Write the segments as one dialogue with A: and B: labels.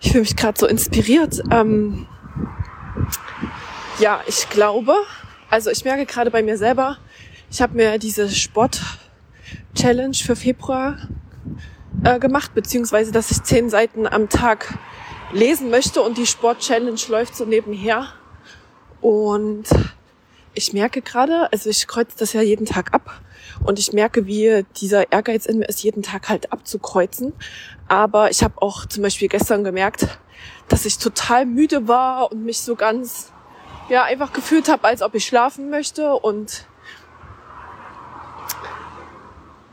A: Ich fühle mich gerade so inspiriert. Ähm, ja, ich glaube, also ich merke gerade bei mir selber, ich habe mir diese Sport-Challenge für Februar äh, gemacht, beziehungsweise dass ich zehn Seiten am Tag lesen möchte und die Sport-Challenge läuft so nebenher. Und ich merke gerade, also ich kreuze das ja jeden Tag ab und ich merke, wie dieser Ehrgeiz in mir ist, jeden Tag halt abzukreuzen. Aber ich habe auch zum Beispiel gestern gemerkt, dass ich total müde war und mich so ganz, ja, einfach gefühlt habe, als ob ich schlafen möchte. Und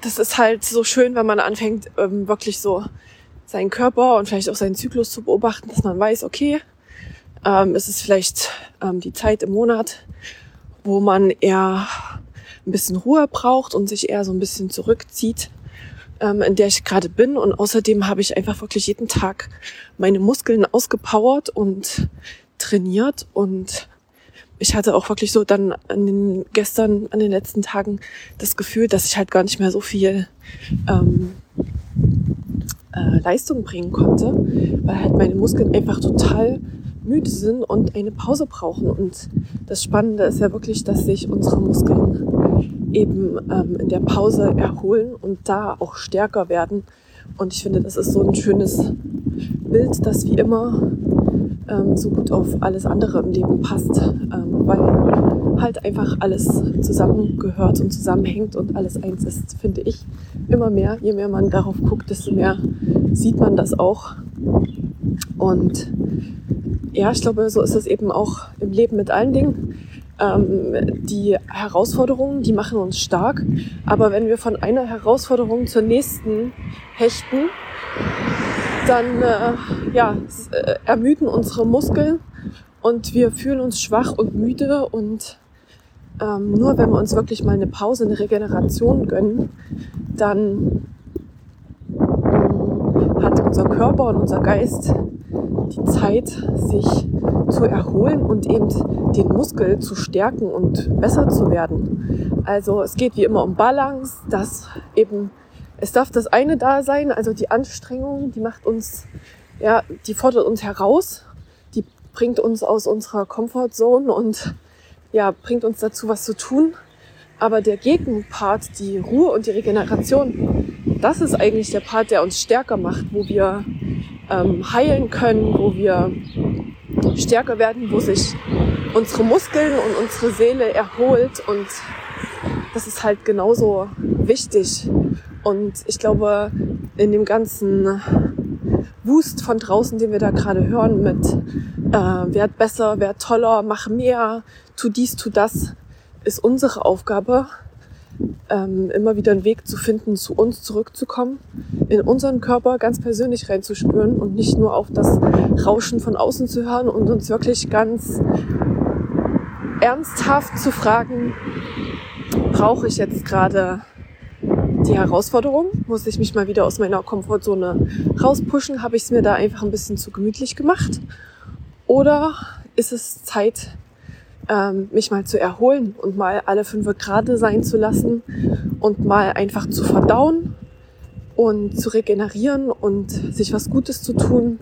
A: das ist halt so schön, wenn man anfängt, ähm, wirklich so seinen Körper und vielleicht auch seinen Zyklus zu beobachten, dass man weiß, okay, ähm, es ist vielleicht ähm, die Zeit im Monat, wo man eher ein bisschen Ruhe braucht und sich eher so ein bisschen zurückzieht, ähm, in der ich gerade bin. Und außerdem habe ich einfach wirklich jeden Tag meine Muskeln ausgepowert und trainiert und ich hatte auch wirklich so dann an den, gestern, an den letzten Tagen das Gefühl, dass ich halt gar nicht mehr so viel ähm, äh, Leistung bringen konnte, weil halt meine Muskeln einfach total müde sind und eine Pause brauchen. Und das Spannende ist ja wirklich, dass sich unsere Muskeln eben ähm, in der Pause erholen und da auch stärker werden. Und ich finde, das ist so ein schönes Bild, das wie immer ähm, so gut auf alles andere im Leben passt, ähm, weil halt einfach alles zusammengehört und zusammenhängt und alles eins ist, finde ich. Immer mehr, je mehr man darauf guckt, desto mehr sieht man das auch. Und ja, ich glaube, so ist es eben auch im Leben mit allen Dingen. Ähm, die Herausforderungen, die machen uns stark. Aber wenn wir von einer Herausforderung zur nächsten hechten, dann äh, ja, äh, ermüden unsere Muskeln und wir fühlen uns schwach und müde und ähm, nur wenn wir uns wirklich mal eine Pause, eine Regeneration gönnen, dann ähm, hat unser Körper und unser Geist Zeit, sich zu erholen und eben den Muskel zu stärken und besser zu werden. Also es geht wie immer um Balance, dass eben es darf das eine da sein, also die Anstrengung, die macht uns, ja, die fordert uns heraus, die bringt uns aus unserer Comfortzone und ja, bringt uns dazu, was zu tun. Aber der Gegenpart, die Ruhe und die Regeneration, das ist eigentlich der Part, der uns stärker macht, wo wir ähm, heilen können, wo wir stärker werden, wo sich unsere Muskeln und unsere Seele erholt und das ist halt genauso wichtig. Und ich glaube, in dem ganzen Wust von draußen, den wir da gerade hören, mit äh, werd besser, werd toller, mach mehr, tu dies, tu das, ist unsere Aufgabe, ähm, immer wieder einen Weg zu finden, zu uns zurückzukommen, in unseren Körper ganz persönlich reinzuspüren und nicht nur auf das Rauschen von außen zu hören und uns wirklich ganz ernsthaft zu fragen, brauche ich jetzt gerade die Herausforderung? Muss ich mich mal wieder aus meiner Komfortzone rauspushen? Habe ich es mir da einfach ein bisschen zu gemütlich gemacht? Oder ist es Zeit, ähm, mich mal zu erholen und mal alle fünf Grade sein zu lassen und mal einfach zu verdauen und zu regenerieren und sich was Gutes zu tun,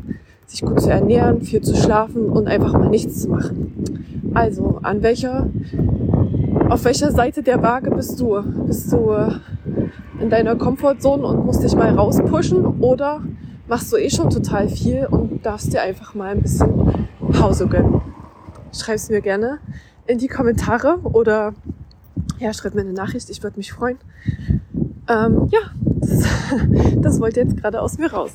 A: sich gut zu ernähren, viel zu schlafen und einfach mal nichts zu machen. Also, an welcher, auf welcher Seite der Waage bist du? Bist du in deiner Komfortzone und musst dich mal rauspushen oder machst du eh schon total viel und darfst dir einfach mal ein bisschen Pause gönnen? Schreib es mir gerne in die Kommentare oder ja, schreib mir eine Nachricht, ich würde mich freuen. Ähm, ja, das, das wollte jetzt gerade aus mir raus.